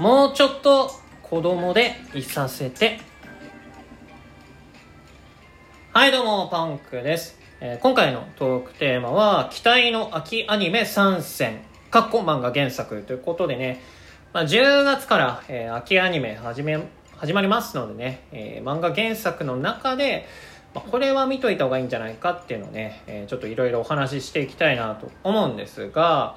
もうちょっと子供でいさせて。はいどうもパンクです、えー今回のトークテーマは期待の秋アニメ参戦。かっこ漫画原作ということでね、まあ、10月から、えー秋アニメ始め始まりますのでね、えー漫画原作の中で、まあこれは見といた方がいいんじゃないかっていうのをね、えーちょっといろいろお話ししていきたいなと思うんですが、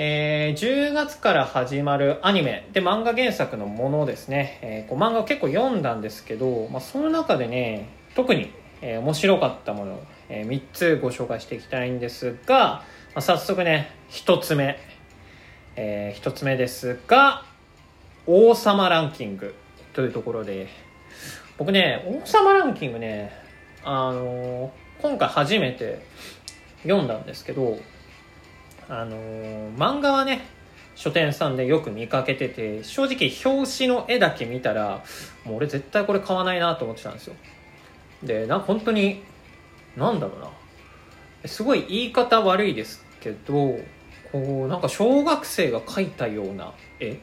えー10月から始まるアニメで漫画原作のものですね、えーこう漫画を結構読んだんですけど、まあ、その中でね特に、えー面白かったものを、え3つご紹介していきたいんですが、まあ、早速ね1つ目、え1つ目ですが王様ランキングというところで。僕ね王様ランキングねあのー今回初めて読んだんですけどあのー漫画はね書店さんでよく見かけてて正直表紙の絵だけ見たらもう俺絶対これ買わないなと思ってたんですよ。でなんか本当になんだろうな。すごい言い方悪いですけどこうなんか小学生が描いたような絵。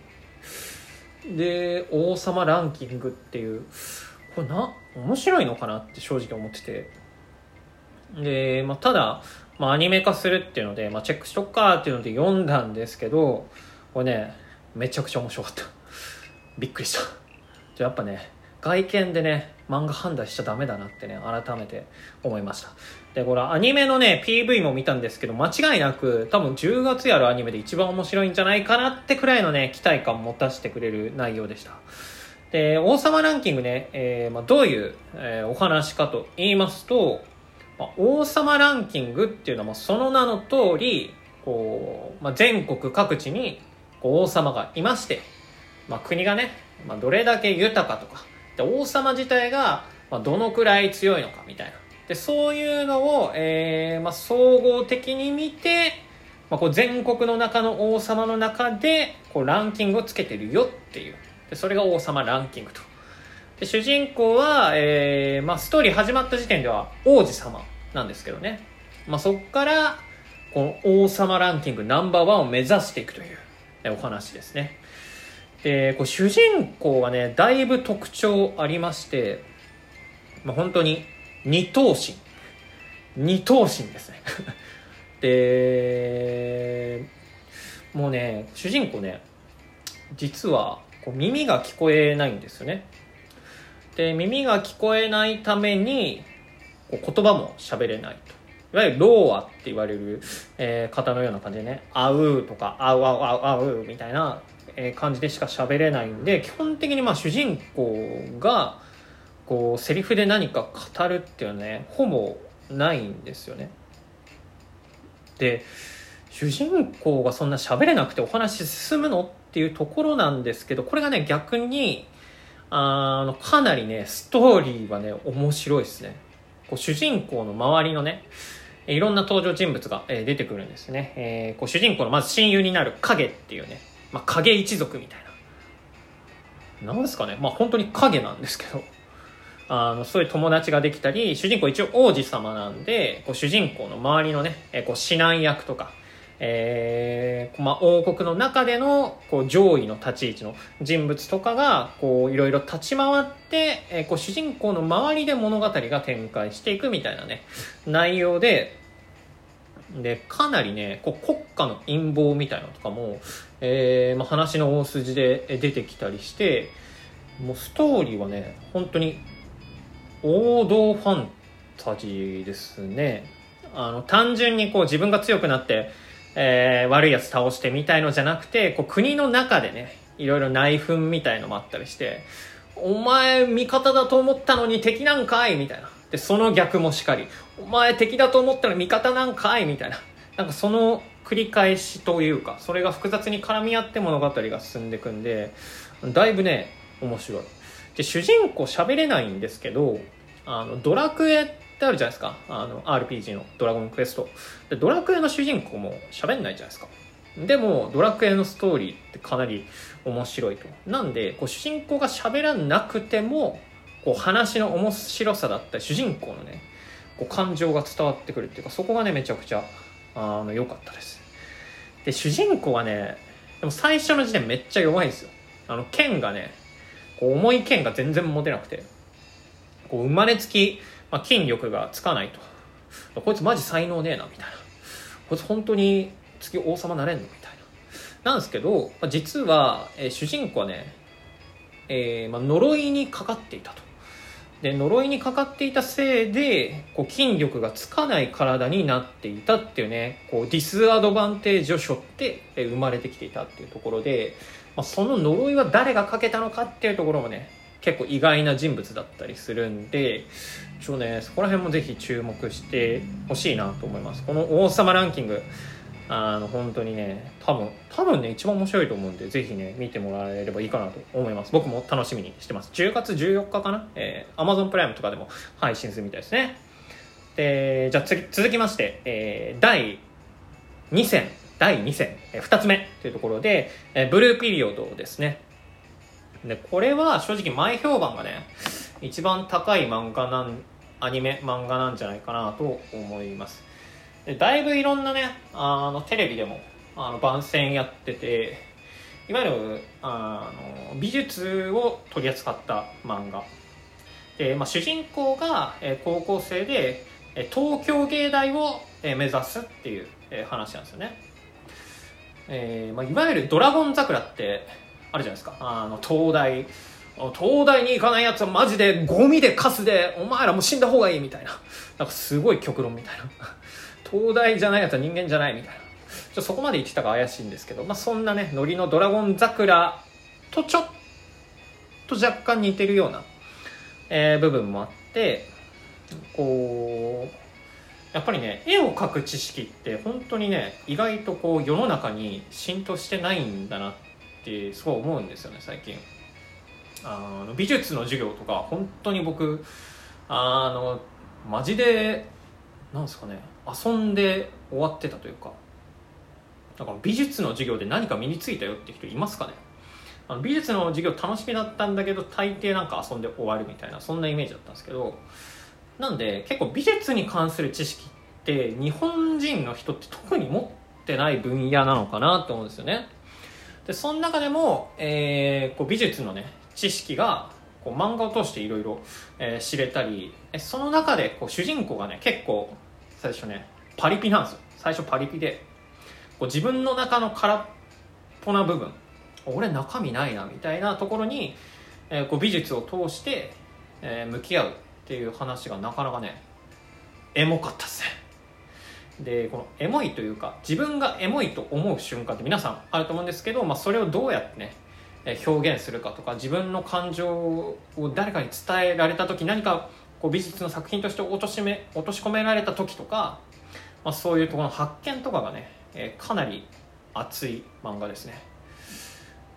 で王様ランキングっていうこれな面白いのかなって正直思ってて。で、まあ、ただ、まあ、アニメ化するっていうので、まあ、チェックしとくかっていうので読んだんですけどこれねめちゃくちゃ面白かった。びっくりした。じゃあやっぱね外見でね漫画判断しちゃダメだなってね改めて思いました。でこれアニメのね PV も見たんですけど間違いなく多分10月やるアニメで一番面白いんじゃないかなってくらいのね期待感を持たせてくれる内容でした。で王様ランキングね、えーまあ、どういう、えーお話かと言いますと、まあ、王様ランキングっていうのはその名の通りこう、まあ、全国各地に王様がいまして、まあ、国がね、まあ、どれだけ豊かとかで王様自体がまあどのくらい強いのかみたいな。でそういうのを、えーまあ、総合的に見て、まあ、こう全国の中の王様の中でこうランキングをつけてるよっていう。でそれが王様ランキングと。で主人公は、えーまあ、ストーリー始まった時点では王子様。なんですけどね、まあ、そこからこの王様ランキングナンバーワンを目指していくというお話ですね。でこう主人公はねだいぶ特徴ありまして、まあ、本当に二頭身。二頭身ですね。でもうね主人公ね実はこう耳が聞こえないんですよね。で耳が聞こえないために言葉も喋れないと。いわゆるローアって言われる、えー方のような感じでね「あう」とか「あうあうあうあう」みたいな、えー感じでしか喋れないんで基本的にまあ主人公がこうセリフで何か語るっていうのはねほぼないんですよねで主人公がそんな喋れなくてお話進むのっていうところなんですけどこれがね逆にあのかなりねストーリーはね面白いですねこう主人公の周りのねいろんな登場人物が、えー出てくるんですね、えーこう主人公のまず親友になる影っていうね、まあ、影一族みたいな。なんですかね。まあ本当に影なんですけど。あのそういう友達ができたり主人公一応王子様なんでこう主人公の周りのね、えーこう指南役とか、えーまあ、王国の中でのこう上位の立ち位置の人物とかがこういろいろ立ち回って、えーこう主人公の周りで物語が展開していくみたいなね内容ででかなりねこう国家の陰謀みたいなのとかも、えーまあ、話の大筋で出てきたりしてもうストーリーはね本当に王道ファンタジーですね。あの単純にこう自分が強くなって、えー悪いやつ倒してみたいのじゃなくてこう国の中でねいろいろ内紛みたいのもあったりしてお前味方だと思ったのに敵なんかいみたいな。でその逆もしかりお前敵だと思ったら味方なんかいみたいな。なんかその繰り返しというかそれが複雑に絡み合って物語が進んでいくんでだいぶね面白い。で主人公喋れないんですけどあのドラクエってあるじゃないですか。あの RPG の「ドラゴンクエスト」でドラクエの主人公も喋んないじゃないですか。でもドラクエのストーリーってかなり面白いと。なんでこう主人公が喋らなくてもこう話の面白さだったり主人公のねこう感情が伝わってくるっていうかそこがねめちゃくちゃあの良かったです。で主人公はねでも最初の時点めっちゃ弱いんですよ。あの剣がねこう重い剣が全然持てなくて。こう生まれつき、まあ、筋力がつかないと。こいつマジ才能ねえなみたいな。こいつ本当に次王様なれんのみたいな。なんですけど、まあ、実は、えー、主人公はね、えーまあ、呪いにかかっていたと。で呪いにかかっていたせいでこう筋力がつかない体になっていたっていうねこうディスアドバンテージを背負ってえ生まれてきていたっていうところで、まあ、その呪いは誰がかけたのかっていうところもね結構意外な人物だったりするんでちょねそこら辺もぜひ注目してほしいなと思います。この王様ランキングあの本当にね多分多分ね一番面白いと思うんでぜひね見てもらえればいいかなと思います。僕も楽しみにしてます。10月14日かな、えー、Amazon プライムとかでも配信するみたいですね。でじゃあ次続きまして、えー、第2戦第2戦、えー、2つ目というところで、えー、ブルーピリオドですね。でこれは正直前評判がね一番高い漫画なんアニメ漫画なんじゃないかなと思います。でだいぶいろんなねあのテレビでもあの番宣やってていわゆるあの美術を取り扱った漫画。で、まあ、主人公が、え高校生でえ東京芸大を、え目指すっていう、え話なんですよね、えーまあ、いわゆる「ドラゴン桜」ってあるじゃないですか。あの東大。東大に行かないやつはマジでゴミでカスでお前らも死んだ方がいいみたいな。なんかすごい極論みたいな。東大じゃないやつは人間じゃないみたいな。ちょそこまで言ってたか怪しいんですけど、まあ、そんなねノリの「ドラゴン桜」とちょっと若干似てるような、えー、部分もあってこうやっぱりね絵を描く知識って本当にね意外とこう世の中に浸透してないんだなっってすごい思うんですよね最近。あの美術の授業とか本当に僕あのマジでなんですかね遊んで終わってたというかだから美術の授業で何か身についたよって人いますかね？あの美術の授業楽しみだったんだけど大抵なんか遊んで終わるみたいなそんなイメージだったんですけどなんで結構美術に関する知識って日本人の人って特に持ってない分野なのかなと思うんですよね。でその中でも、えー、こう美術のね知識がこう漫画を通していろいろ知れたりその中でこう主人公がね結構最初ねパリピなんですよ。最初パリピでこう自分の中の空っぽな部分俺中身ないなみたいなところに、えー、こう美術を通して、えー、向き合うっていう話がなかなかねエモかったっすね。でこのエモいというか自分がエモいと思う瞬間って皆さんあると思うんですけど、まあ、それをどうやってね表現するかとか自分の感情を誰かに伝えられた時何かこう美術の作品として落としめ落とし込められた時とか、まあ、そういうところの発見とかがね、え、かなり熱い漫画ですね。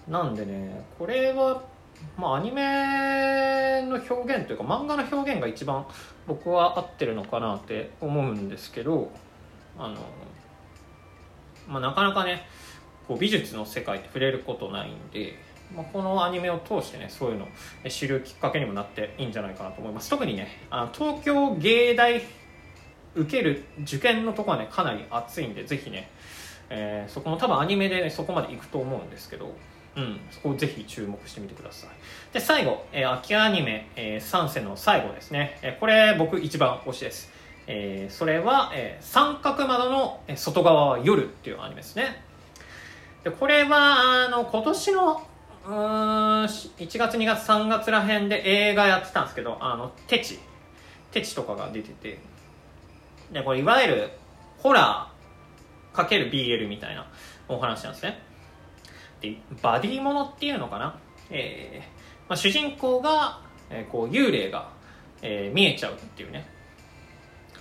なんでねこれはまあアニメの表現というか漫画の表現が一番僕は合ってるのかなって思うんですけどあの、まあ、なかなかねこう美術の世界って触れることないんでまあ、このアニメを通してねそういうのを知るきっかけにもなっていいんじゃないかなと思います特にねあの東京芸大受ける受験のとこはねかなり熱いんでぜひね、えー、そこも多分アニメで、ね、そこまで行くと思うんですけどうん、そこをぜひ注目してみてください。で、最後、えー、秋アニメ、えー、3世の最後ですね。えー、これ僕一番推しです。えー、それは、えー、三角窓の外側は夜っていうアニメですね。で、これは、あの、今年のうん1月2月3月らへんで映画やってたんですけどあのテチ。テチとかが出てて。でこれいわゆるホラーかける BL みたいなお話なんですね。でバディものっていうのかな、えーまあ、主人公が、えー、こう幽霊が、えー、見えちゃうっていうね。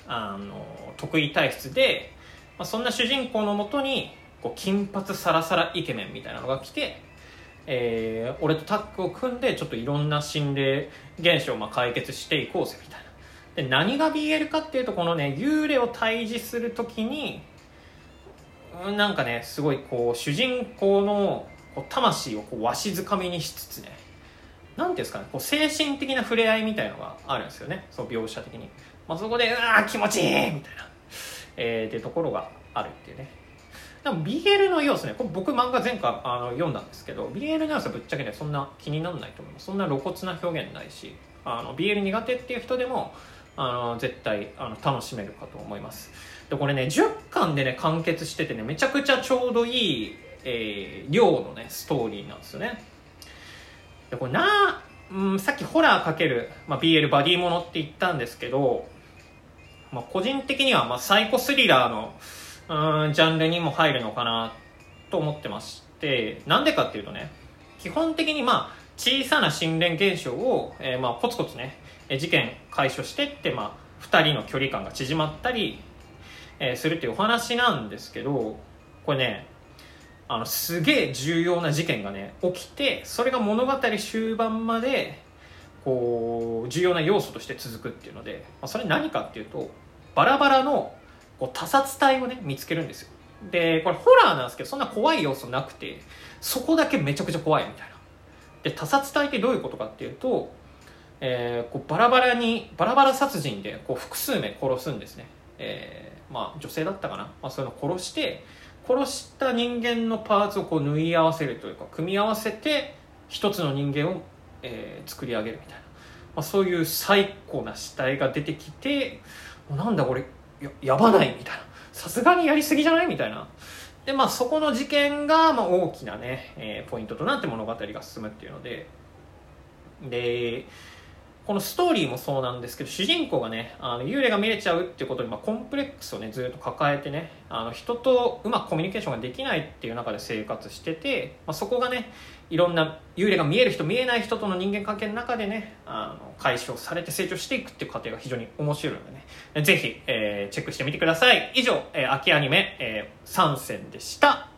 あの得意体質で、まあ、そんな主人公のもとにこう金髪サラサライケメンみたいなのが来てえー、俺とタッグを組んでちょっといろんな心霊現象をまあ解決していこうぜみたいな。で何が BL かっていうとこのね幽霊を退治する時になんかねすごいこう主人公の魂をこうわしづかみにしつつね何ていうんですかねこう精神的な触れ合いみたいのがあるんですよねそう描写的に、まあ、そこでうわ気持ちいいみたいな、えー、ってところがあるっていうね。でも BL の要素ねこれ僕漫画前回あの読んだんですけど BL の要素ぶっちゃけねそんな気にならないと思います。そんな露骨な表現ないしあの BL 苦手っていう人でもあの絶対あの楽しめるかと思います。でこれね10巻でね完結しててねめちゃくちゃちょうどいい、えー、量のねストーリーなんですよね。でこれな、うん、さっきホラーかける、まあ、BL バディものって言ったんですけど、まあ、個人的にはまあサイコスリラーのうんジャンルにも入るのかなと思ってましてなんでかっていうとね基本的にまあ小さな心霊現象を、えー、まあコツコツね事件解消してって、まあ、2人の距離感が縮まったり、えー、するっていうお話なんですけどこれねあのすげえ重要な事件がね起きてそれが物語終盤までこう重要な要素として続くっていうので、まあ、それ何かっていうとバラバラのこう他殺体をね見つけるんですよ。でこれホラーなんですけどそんな怖い要素なくてそこだけめちゃくちゃ怖いみたいな。で他殺体ってどういうことかっていうと、えー、こうバラバラにバラバラ殺人でこう複数名殺すんですね、えー、まあ女性だったかな、まあ、そういうの殺して殺した人間のパーツをこう縫い合わせるというか組み合わせて一つの人間を、えー、作り上げるみたいな、まあ、そういう最高な死体が出てきてなんだこれややばないみたいな。さすがにやりすぎじゃないみたいな。でまあそこの事件が、まあ、大きなね、えー、ポイントとなって物語が進むっていうので。でこのストーリーもそうなんですけど主人公がねあの幽霊が見れちゃうっていうことに、まあ、コンプレックスをねずっと抱えてねあの人とうまくコミュニケーションができないっていう中で生活してて、まあ、そこがねいろんな幽霊が見える人見えない人との人間関係の中でねあの解消されて成長していくっていう過程が非常に面白いのでね。ぜひ、えー、チェックしてみてください。以上、えー、秋アニメ、えー、3選でした。